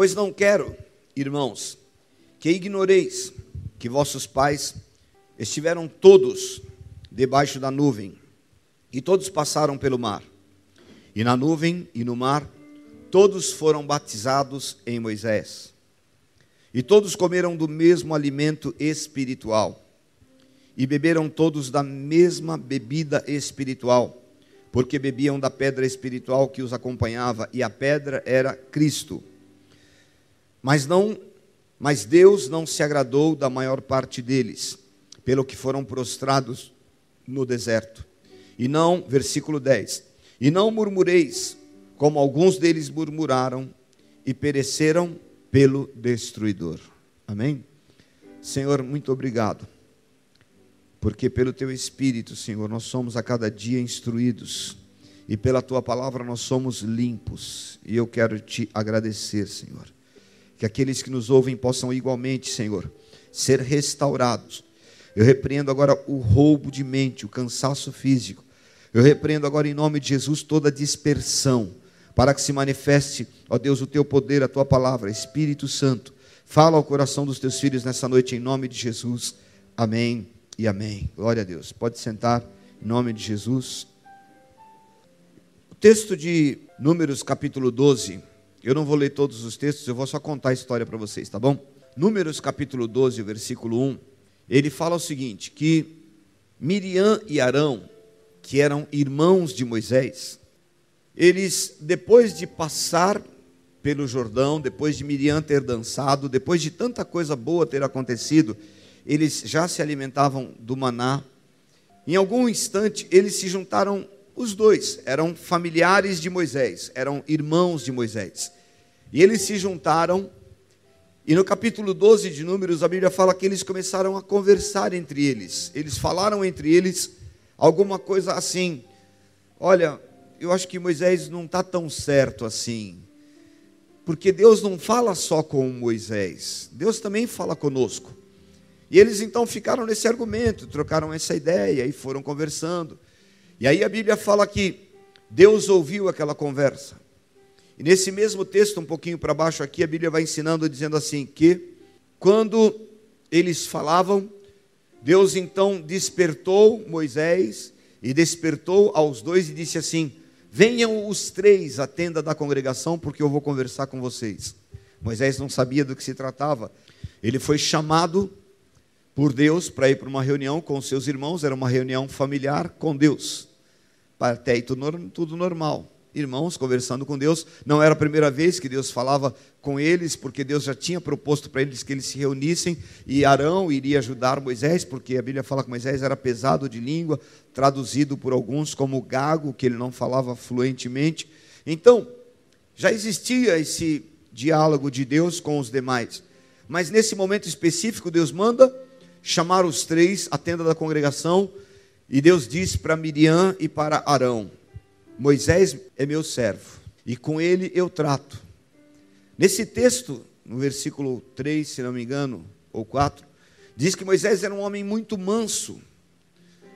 Pois não quero, irmãos, que ignoreis que vossos pais estiveram todos debaixo da nuvem, e todos passaram pelo mar. E na nuvem e no mar, todos foram batizados em Moisés. E todos comeram do mesmo alimento espiritual, e beberam todos da mesma bebida espiritual, porque bebiam da pedra espiritual que os acompanhava, e a pedra era Cristo. Mas não, mas Deus não se agradou da maior parte deles, pelo que foram prostrados no deserto. E não, versículo 10. E não murmureis, como alguns deles murmuraram e pereceram pelo destruidor. Amém? Senhor, muito obrigado. Porque pelo teu espírito, Senhor, nós somos a cada dia instruídos e pela tua palavra nós somos limpos. E eu quero te agradecer, Senhor que aqueles que nos ouvem possam igualmente, Senhor, ser restaurados. Eu repreendo agora o roubo de mente, o cansaço físico. Eu repreendo agora em nome de Jesus toda dispersão, para que se manifeste, ó Deus, o teu poder, a tua palavra, Espírito Santo. Fala ao coração dos teus filhos nessa noite em nome de Jesus. Amém e amém. Glória a Deus. Pode sentar em nome de Jesus. O texto de Números capítulo 12 eu não vou ler todos os textos, eu vou só contar a história para vocês, tá bom? Números capítulo 12, versículo 1, ele fala o seguinte: que Miriam e Arão, que eram irmãos de Moisés, eles, depois de passar pelo Jordão, depois de Miriam ter dançado, depois de tanta coisa boa ter acontecido, eles já se alimentavam do maná. Em algum instante, eles se juntaram os dois eram familiares de Moisés, eram irmãos de Moisés. E eles se juntaram, e no capítulo 12 de Números, a Bíblia fala que eles começaram a conversar entre eles. Eles falaram entre eles alguma coisa assim: Olha, eu acho que Moisés não está tão certo assim. Porque Deus não fala só com Moisés, Deus também fala conosco. E eles então ficaram nesse argumento, trocaram essa ideia e foram conversando. E aí a Bíblia fala que Deus ouviu aquela conversa. E nesse mesmo texto, um pouquinho para baixo aqui, a Bíblia vai ensinando, dizendo assim: que quando eles falavam, Deus então despertou Moisés e despertou aos dois e disse assim: Venham os três à tenda da congregação, porque eu vou conversar com vocês. Moisés não sabia do que se tratava. Ele foi chamado por Deus para ir para uma reunião com seus irmãos, era uma reunião familiar com Deus até aí tudo, tudo normal. Irmãos conversando com Deus, não era a primeira vez que Deus falava com eles, porque Deus já tinha proposto para eles que eles se reunissem e Arão iria ajudar Moisés, porque a Bíblia fala que Moisés era pesado de língua, traduzido por alguns como gago, que ele não falava fluentemente. Então, já existia esse diálogo de Deus com os demais, mas nesse momento específico, Deus manda chamar os três à tenda da congregação e Deus disse para Miriam e para Arão: Moisés é meu servo, e com ele eu trato. Nesse texto, no versículo 3, se não me engano, ou 4, diz que Moisés era um homem muito manso,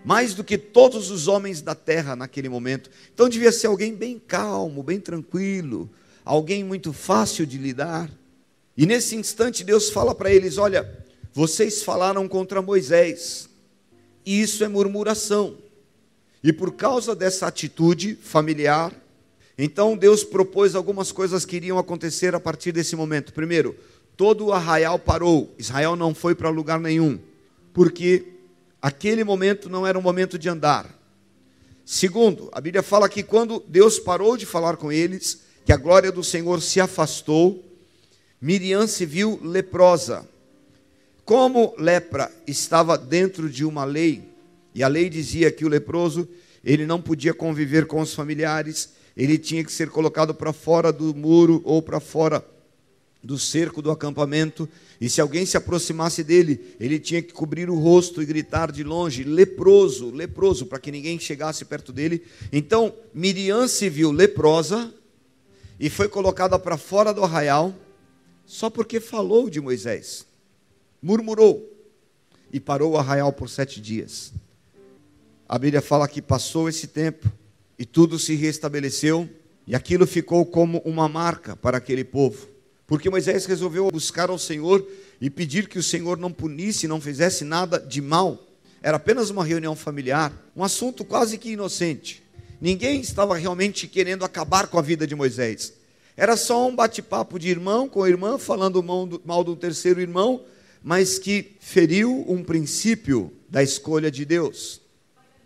mais do que todos os homens da terra naquele momento. Então devia ser alguém bem calmo, bem tranquilo, alguém muito fácil de lidar. E nesse instante Deus fala para eles: Olha, vocês falaram contra Moisés isso é murmuração. E por causa dessa atitude familiar, então Deus propôs algumas coisas que iriam acontecer a partir desse momento. Primeiro, todo o arraial parou, Israel não foi para lugar nenhum, porque aquele momento não era um momento de andar. Segundo, a Bíblia fala que quando Deus parou de falar com eles, que a glória do Senhor se afastou, Miriam se viu leprosa. Como lepra estava dentro de uma lei, e a lei dizia que o leproso ele não podia conviver com os familiares, ele tinha que ser colocado para fora do muro ou para fora do cerco do acampamento, e se alguém se aproximasse dele, ele tinha que cobrir o rosto e gritar de longe: leproso, leproso, para que ninguém chegasse perto dele. Então Miriam se viu leprosa e foi colocada para fora do arraial, só porque falou de Moisés murmurou e parou o arraial por sete dias. A Bíblia fala que passou esse tempo e tudo se restabeleceu, e aquilo ficou como uma marca para aquele povo, porque Moisés resolveu buscar ao Senhor e pedir que o Senhor não punisse, não fizesse nada de mal. Era apenas uma reunião familiar, um assunto quase que inocente. Ninguém estava realmente querendo acabar com a vida de Moisés. Era só um bate-papo de irmão com irmã, falando mal do terceiro irmão, mas que feriu um princípio da escolha de Deus.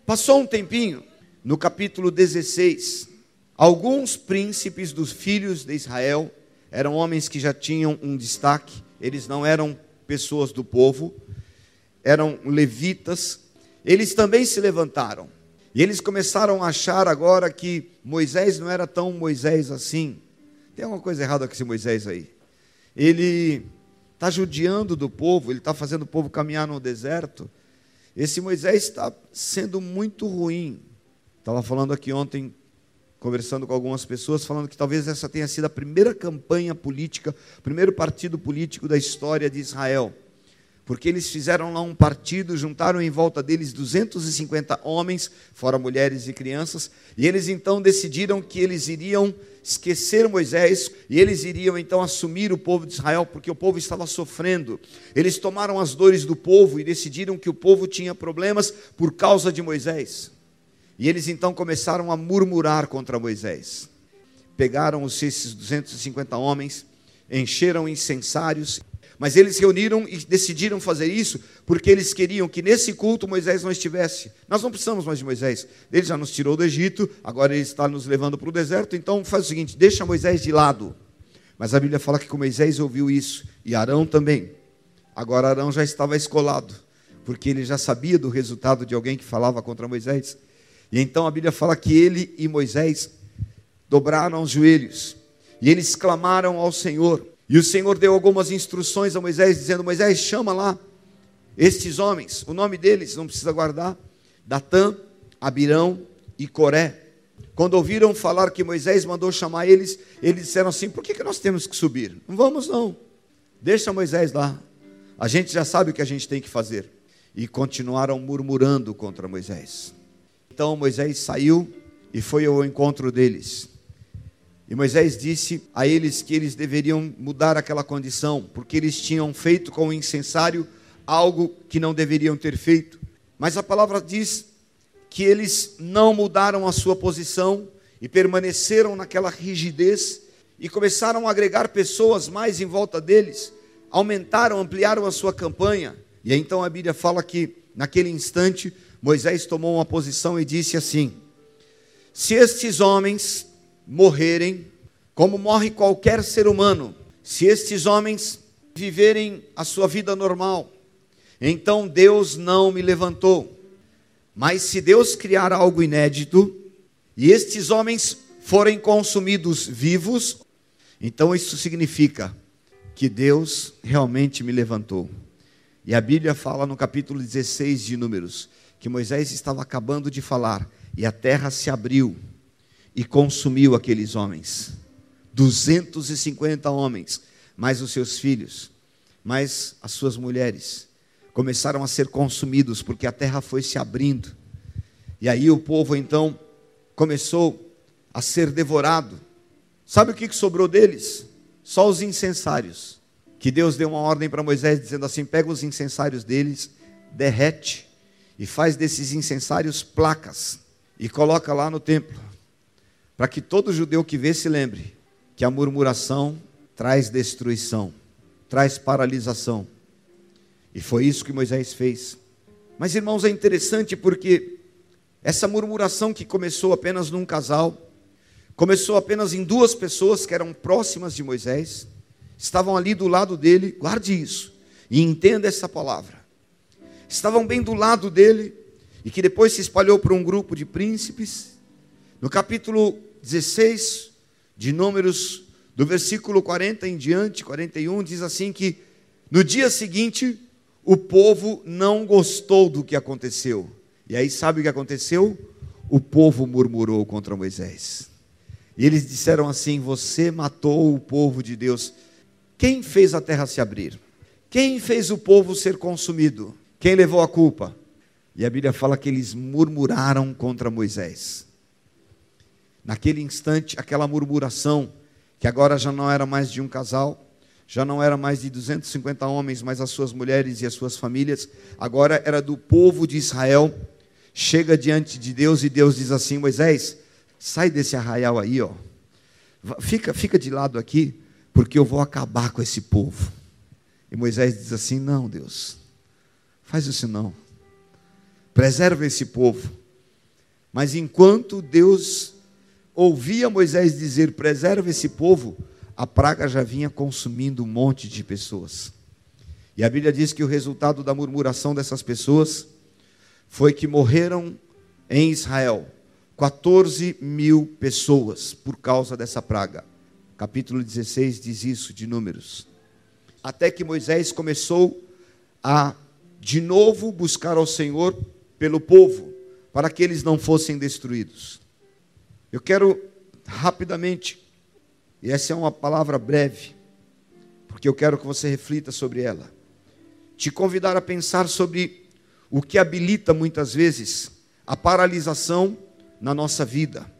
Passou um tempinho, no capítulo 16, alguns príncipes dos filhos de Israel eram homens que já tinham um destaque, eles não eram pessoas do povo, eram levitas, eles também se levantaram. E eles começaram a achar agora que Moisés não era tão Moisés assim. Tem alguma coisa errada com esse Moisés aí. Ele está judiando do povo, ele está fazendo o povo caminhar no deserto. Esse Moisés está sendo muito ruim. Estava falando aqui ontem, conversando com algumas pessoas, falando que talvez essa tenha sido a primeira campanha política, primeiro partido político da história de Israel. Porque eles fizeram lá um partido, juntaram em volta deles 250 homens, fora mulheres e crianças, e eles então decidiram que eles iriam esquecer Moisés e eles iriam então assumir o povo de Israel, porque o povo estava sofrendo. Eles tomaram as dores do povo e decidiram que o povo tinha problemas por causa de Moisés. E eles então começaram a murmurar contra Moisés. Pegaram esses 250 homens, encheram incensários mas eles reuniram e decidiram fazer isso porque eles queriam que nesse culto Moisés não estivesse. Nós não precisamos mais de Moisés. Ele já nos tirou do Egito, agora ele está nos levando para o deserto, então faz o seguinte: deixa Moisés de lado. Mas a Bíblia fala que Moisés ouviu isso, e Arão também. Agora Arão já estava escolado, porque ele já sabia do resultado de alguém que falava contra Moisés. E então a Bíblia fala que ele e Moisés dobraram os joelhos, e eles clamaram ao Senhor. E o Senhor deu algumas instruções a Moisés, dizendo: Moisés, chama lá estes homens, o nome deles não precisa guardar: Datã, Abirão e Coré. Quando ouviram falar que Moisés mandou chamar eles, eles disseram assim: por que, que nós temos que subir? Não vamos, não. Deixa Moisés lá. A gente já sabe o que a gente tem que fazer. E continuaram murmurando contra Moisés. Então Moisés saiu e foi ao encontro deles. E Moisés disse a eles que eles deveriam mudar aquela condição, porque eles tinham feito com o incensário algo que não deveriam ter feito. Mas a palavra diz que eles não mudaram a sua posição e permaneceram naquela rigidez e começaram a agregar pessoas mais em volta deles, aumentaram, ampliaram a sua campanha. E então a Bíblia fala que naquele instante Moisés tomou uma posição e disse assim: Se estes homens morrerem, como morre qualquer ser humano, se estes homens viverem a sua vida normal, então Deus não me levantou. Mas se Deus criar algo inédito, e estes homens forem consumidos vivos, então isso significa que Deus realmente me levantou. E a Bíblia fala no capítulo 16 de Números que Moisés estava acabando de falar e a terra se abriu e consumiu aqueles homens. 250 homens, mais os seus filhos, mais as suas mulheres, começaram a ser consumidos, porque a terra foi se abrindo. E aí o povo então começou a ser devorado. Sabe o que sobrou deles? Só os incensários. Que Deus deu uma ordem para Moisés, dizendo assim: pega os incensários deles, derrete e faz desses incensários placas e coloca lá no templo para que todo judeu que vê se lembre que a murmuração traz destruição, traz paralisação. E foi isso que Moisés fez. Mas irmãos, é interessante porque essa murmuração que começou apenas num casal, começou apenas em duas pessoas que eram próximas de Moisés, estavam ali do lado dele, guarde isso e entenda essa palavra. Estavam bem do lado dele e que depois se espalhou para um grupo de príncipes. No capítulo 16 de Números, do versículo 40 em diante, 41, diz assim que no dia seguinte o povo não gostou do que aconteceu. E aí sabe o que aconteceu? O povo murmurou contra Moisés. E eles disseram assim: Você matou o povo de Deus. Quem fez a terra se abrir? Quem fez o povo ser consumido? Quem levou a culpa? E a Bíblia fala que eles murmuraram contra Moisés. Naquele instante, aquela murmuração, que agora já não era mais de um casal, já não era mais de 250 homens, mas as suas mulheres e as suas famílias, agora era do povo de Israel. Chega diante de Deus e Deus diz assim: Moisés, sai desse arraial aí, ó. Fica, fica de lado aqui, porque eu vou acabar com esse povo. E Moisés diz assim: Não, Deus, faz isso não. Preserva esse povo. Mas enquanto Deus ouvia Moisés dizer: Preserva esse povo, a praga já vinha consumindo um monte de pessoas. E a Bíblia diz que o resultado da murmuração dessas pessoas foi que morreram em Israel 14 mil pessoas por causa dessa praga. Capítulo 16 diz isso de números. Até que Moisés começou a de novo buscar ao Senhor pelo povo, para que eles não fossem destruídos. Eu quero rapidamente e essa é uma palavra breve, porque eu quero que você reflita sobre ela. Te convidar a pensar sobre o que habilita muitas vezes a paralisação na nossa vida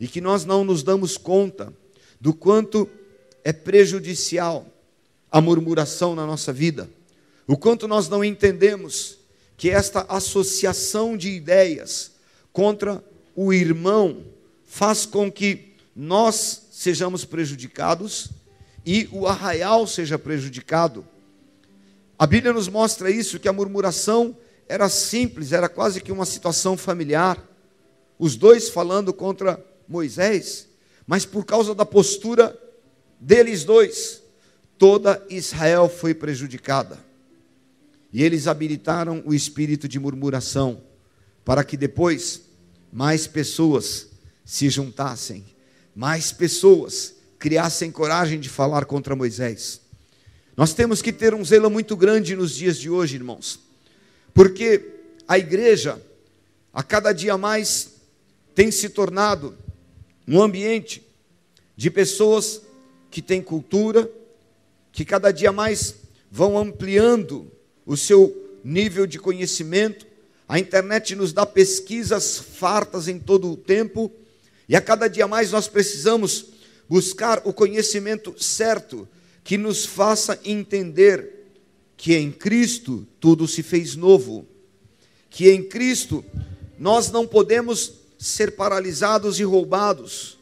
e que nós não nos damos conta do quanto é prejudicial a murmuração na nossa vida, o quanto nós não entendemos que esta associação de ideias contra o irmão faz com que nós sejamos prejudicados e o arraial seja prejudicado. A Bíblia nos mostra isso, que a murmuração era simples, era quase que uma situação familiar. Os dois falando contra Moisés, mas por causa da postura deles dois, toda Israel foi prejudicada. E eles habilitaram o espírito de murmuração, para que depois mais pessoas se juntassem mais pessoas criassem coragem de falar contra Moisés. Nós temos que ter um zelo muito grande nos dias de hoje, irmãos, porque a igreja, a cada dia mais, tem se tornado um ambiente de pessoas que têm cultura, que cada dia mais vão ampliando o seu nível de conhecimento. A internet nos dá pesquisas fartas em todo o tempo e a cada dia mais nós precisamos buscar o conhecimento certo que nos faça entender que em Cristo tudo se fez novo, que em Cristo nós não podemos ser paralisados e roubados,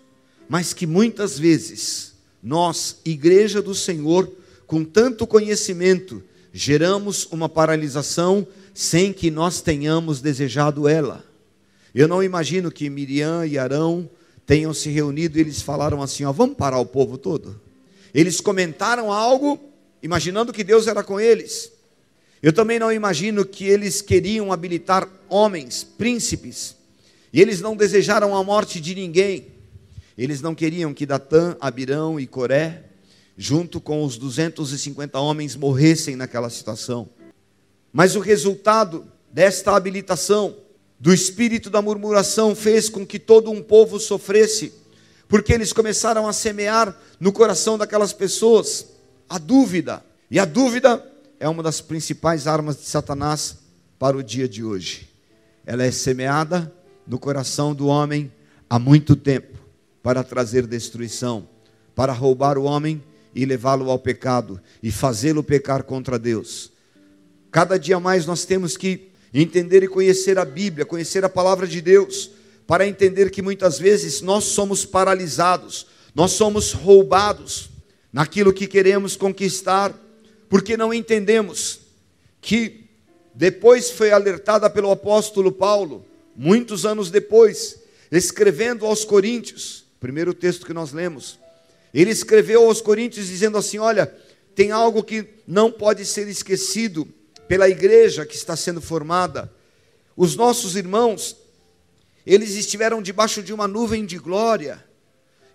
mas que muitas vezes nós, igreja do Senhor, com tanto conhecimento, geramos uma paralisação sem que nós tenhamos desejado ela. Eu não imagino que Miriam e Arão tenham se reunido e eles falaram assim: ó, vamos parar o povo todo. Eles comentaram algo, imaginando que Deus era com eles. Eu também não imagino que eles queriam habilitar homens, príncipes, e eles não desejaram a morte de ninguém. Eles não queriam que Datã, Abirão e Coré, junto com os 250 homens, morressem naquela situação. Mas o resultado desta habilitação do espírito da murmuração fez com que todo um povo sofresse, porque eles começaram a semear no coração daquelas pessoas a dúvida. E a dúvida é uma das principais armas de Satanás para o dia de hoje. Ela é semeada no coração do homem há muito tempo para trazer destruição, para roubar o homem e levá-lo ao pecado e fazê-lo pecar contra Deus. Cada dia mais nós temos que entender e conhecer a Bíblia, conhecer a palavra de Deus, para entender que muitas vezes nós somos paralisados, nós somos roubados naquilo que queremos conquistar, porque não entendemos que depois foi alertada pelo apóstolo Paulo, muitos anos depois, escrevendo aos Coríntios, primeiro texto que nós lemos, ele escreveu aos Coríntios dizendo assim: Olha, tem algo que não pode ser esquecido pela igreja que está sendo formada. Os nossos irmãos, eles estiveram debaixo de uma nuvem de glória.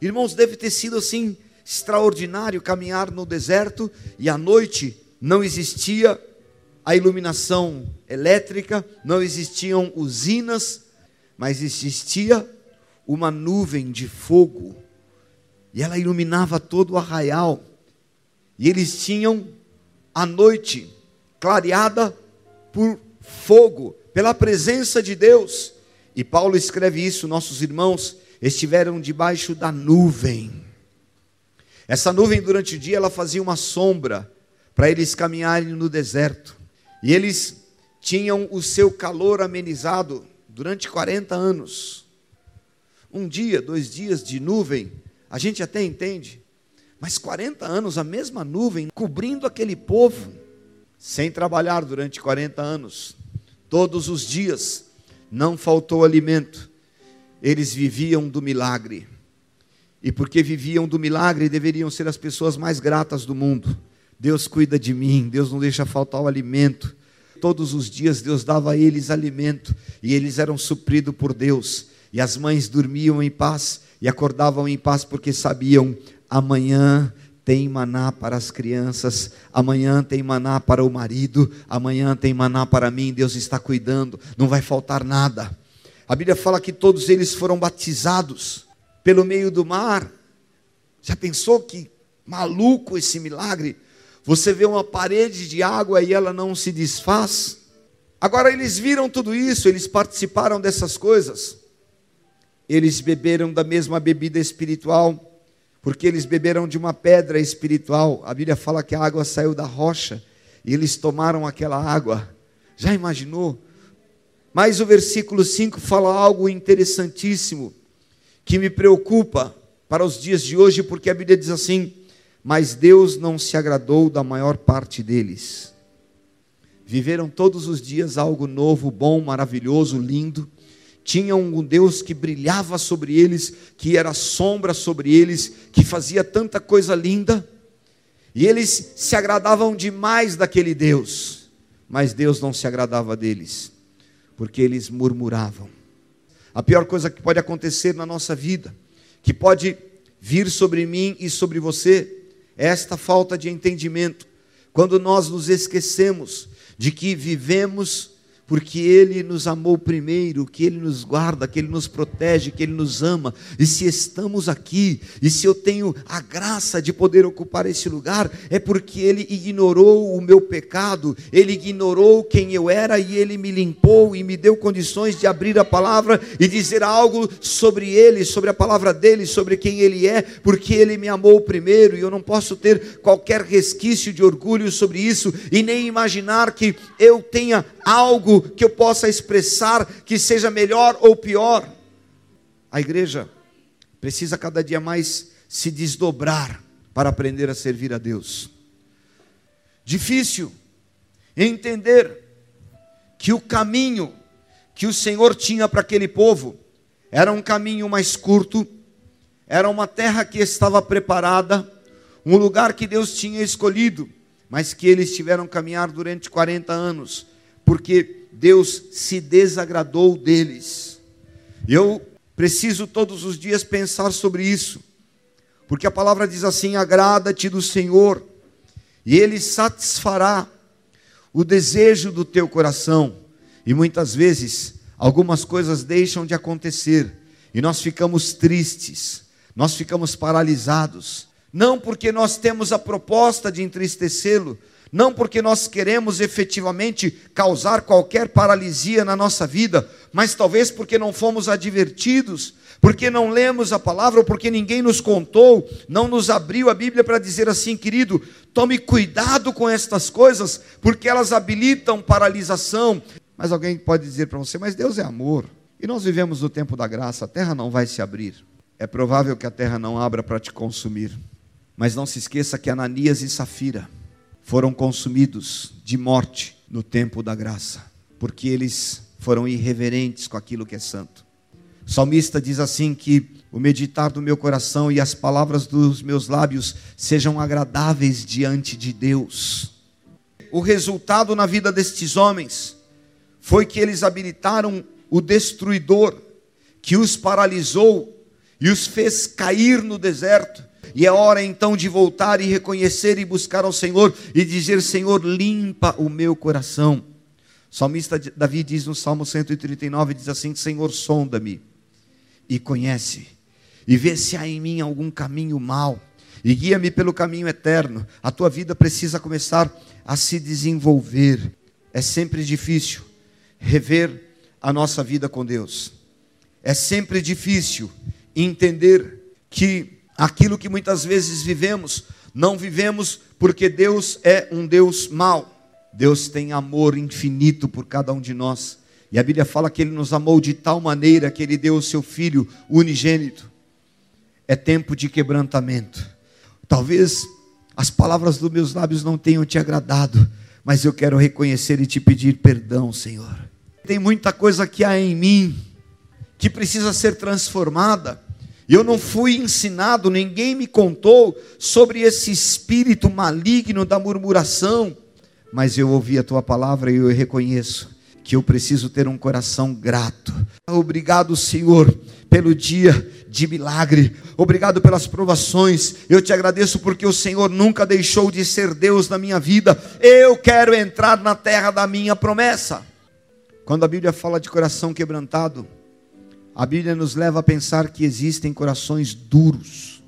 Irmãos, deve ter sido assim extraordinário caminhar no deserto e à noite não existia a iluminação elétrica, não existiam usinas, mas existia uma nuvem de fogo e ela iluminava todo o arraial. E eles tinham à noite clareada por fogo, pela presença de Deus. E Paulo escreve isso: nossos irmãos estiveram debaixo da nuvem. Essa nuvem durante o dia ela fazia uma sombra para eles caminharem no deserto. E eles tinham o seu calor amenizado durante 40 anos. Um dia, dois dias de nuvem, a gente até entende. Mas 40 anos, a mesma nuvem cobrindo aquele povo, sem trabalhar durante 40 anos, todos os dias, não faltou alimento. Eles viviam do milagre. E porque viviam do milagre, deveriam ser as pessoas mais gratas do mundo. Deus cuida de mim, Deus não deixa faltar o alimento. Todos os dias Deus dava a eles alimento e eles eram supridos por Deus. E as mães dormiam em paz e acordavam em paz porque sabiam: amanhã tem maná para as crianças, amanhã tem maná para o marido, amanhã tem maná para mim, Deus está cuidando, não vai faltar nada. A Bíblia fala que todos eles foram batizados pelo meio do mar. Já pensou que maluco esse milagre? Você vê uma parede de água e ela não se desfaz. Agora eles viram tudo isso, eles participaram dessas coisas. Eles beberam da mesma bebida espiritual, porque eles beberam de uma pedra espiritual. A Bíblia fala que a água saiu da rocha e eles tomaram aquela água. Já imaginou? Mas o versículo 5 fala algo interessantíssimo que me preocupa para os dias de hoje, porque a Bíblia diz assim: mas Deus não se agradou da maior parte deles. Viveram todos os dias algo novo, bom, maravilhoso, lindo. Tinham um Deus que brilhava sobre eles, que era sombra sobre eles, que fazia tanta coisa linda. E eles se agradavam demais daquele Deus, mas Deus não se agradava deles, porque eles murmuravam. A pior coisa que pode acontecer na nossa vida, que pode vir sobre mim e sobre você, esta falta de entendimento, quando nós nos esquecemos de que vivemos porque Ele nos amou primeiro, que Ele nos guarda, que Ele nos protege, que Ele nos ama. E se estamos aqui, e se eu tenho a graça de poder ocupar esse lugar, é porque Ele ignorou o meu pecado, Ele ignorou quem eu era e Ele me limpou e me deu condições de abrir a palavra e dizer algo sobre Ele, sobre a palavra dele, sobre quem Ele é, porque Ele me amou primeiro e eu não posso ter qualquer resquício de orgulho sobre isso e nem imaginar que eu tenha algo que eu possa expressar que seja melhor ou pior. A igreja precisa cada dia mais se desdobrar para aprender a servir a Deus. Difícil entender que o caminho que o Senhor tinha para aquele povo era um caminho mais curto, era uma terra que estava preparada, um lugar que Deus tinha escolhido, mas que eles tiveram que caminhar durante 40 anos porque Deus se desagradou deles. E eu preciso todos os dias pensar sobre isso, porque a palavra diz assim: agrada-te do Senhor, e Ele satisfará o desejo do teu coração. E muitas vezes, algumas coisas deixam de acontecer, e nós ficamos tristes, nós ficamos paralisados, não porque nós temos a proposta de entristecê-lo, não porque nós queremos efetivamente causar qualquer paralisia na nossa vida, mas talvez porque não fomos advertidos, porque não lemos a palavra, ou porque ninguém nos contou, não nos abriu a Bíblia para dizer assim, querido, tome cuidado com estas coisas, porque elas habilitam paralisação. Mas alguém pode dizer para você, mas Deus é amor, e nós vivemos no tempo da graça, a terra não vai se abrir. É provável que a terra não abra para te consumir, mas não se esqueça que Ananias e Safira, foram consumidos de morte no tempo da graça, porque eles foram irreverentes com aquilo que é santo. O salmista diz assim que o meditar do meu coração e as palavras dos meus lábios sejam agradáveis diante de Deus. O resultado na vida destes homens foi que eles habilitaram o destruidor que os paralisou e os fez cair no deserto e é hora então de voltar e reconhecer e buscar ao Senhor e dizer: Senhor, limpa o meu coração. O salmista Davi diz no Salmo 139: diz assim: Senhor, sonda-me e conhece, e vê se há em mim algum caminho mau, e guia-me pelo caminho eterno. A tua vida precisa começar a se desenvolver. É sempre difícil rever a nossa vida com Deus. É sempre difícil entender que aquilo que muitas vezes vivemos, não vivemos porque Deus é um Deus mau. Deus tem amor infinito por cada um de nós. E a Bíblia fala que Ele nos amou de tal maneira que Ele deu o seu Filho unigênito. É tempo de quebrantamento. Talvez as palavras dos meus lábios não tenham te agradado, mas eu quero reconhecer e te pedir perdão, Senhor. Tem muita coisa que há em mim que precisa ser transformada. Eu não fui ensinado, ninguém me contou sobre esse espírito maligno da murmuração, mas eu ouvi a tua palavra e eu reconheço que eu preciso ter um coração grato. Obrigado, Senhor, pelo dia de milagre. Obrigado pelas provações. Eu te agradeço porque o Senhor nunca deixou de ser Deus na minha vida. Eu quero entrar na terra da minha promessa. Quando a Bíblia fala de coração quebrantado, a Bíblia nos leva a pensar que existem corações duros.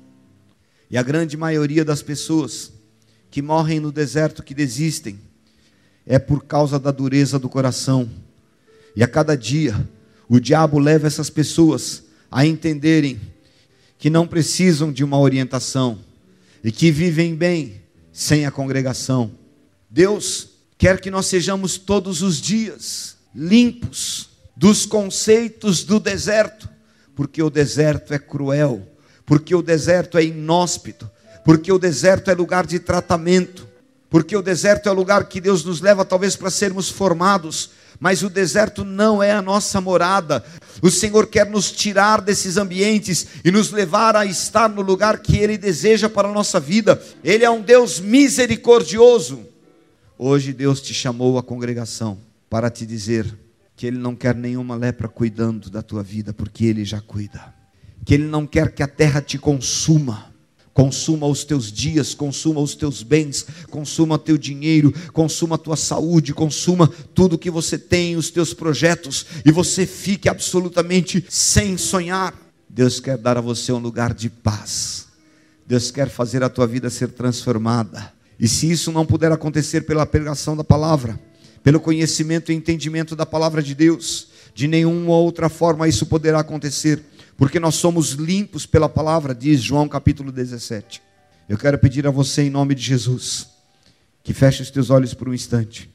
E a grande maioria das pessoas que morrem no deserto, que desistem, é por causa da dureza do coração. E a cada dia, o diabo leva essas pessoas a entenderem que não precisam de uma orientação e que vivem bem sem a congregação. Deus quer que nós sejamos todos os dias limpos dos conceitos do deserto, porque o deserto é cruel, porque o deserto é inóspito, porque o deserto é lugar de tratamento, porque o deserto é lugar que Deus nos leva talvez para sermos formados, mas o deserto não é a nossa morada. O Senhor quer nos tirar desses ambientes e nos levar a estar no lugar que Ele deseja para a nossa vida. Ele é um Deus misericordioso. Hoje Deus te chamou à congregação para te dizer que Ele não quer nenhuma lepra cuidando da tua vida, porque Ele já cuida. Que Ele não quer que a terra te consuma Consuma os teus dias, consuma os teus bens, consuma teu dinheiro, consuma a tua saúde, consuma tudo que você tem, os teus projetos, e você fique absolutamente sem sonhar. Deus quer dar a você um lugar de paz. Deus quer fazer a tua vida ser transformada. E se isso não puder acontecer pela pregação da palavra, pelo conhecimento e entendimento da palavra de Deus, de nenhuma outra forma isso poderá acontecer porque nós somos limpos pela palavra, diz João capítulo 17. Eu quero pedir a você, em nome de Jesus, que feche os teus olhos por um instante.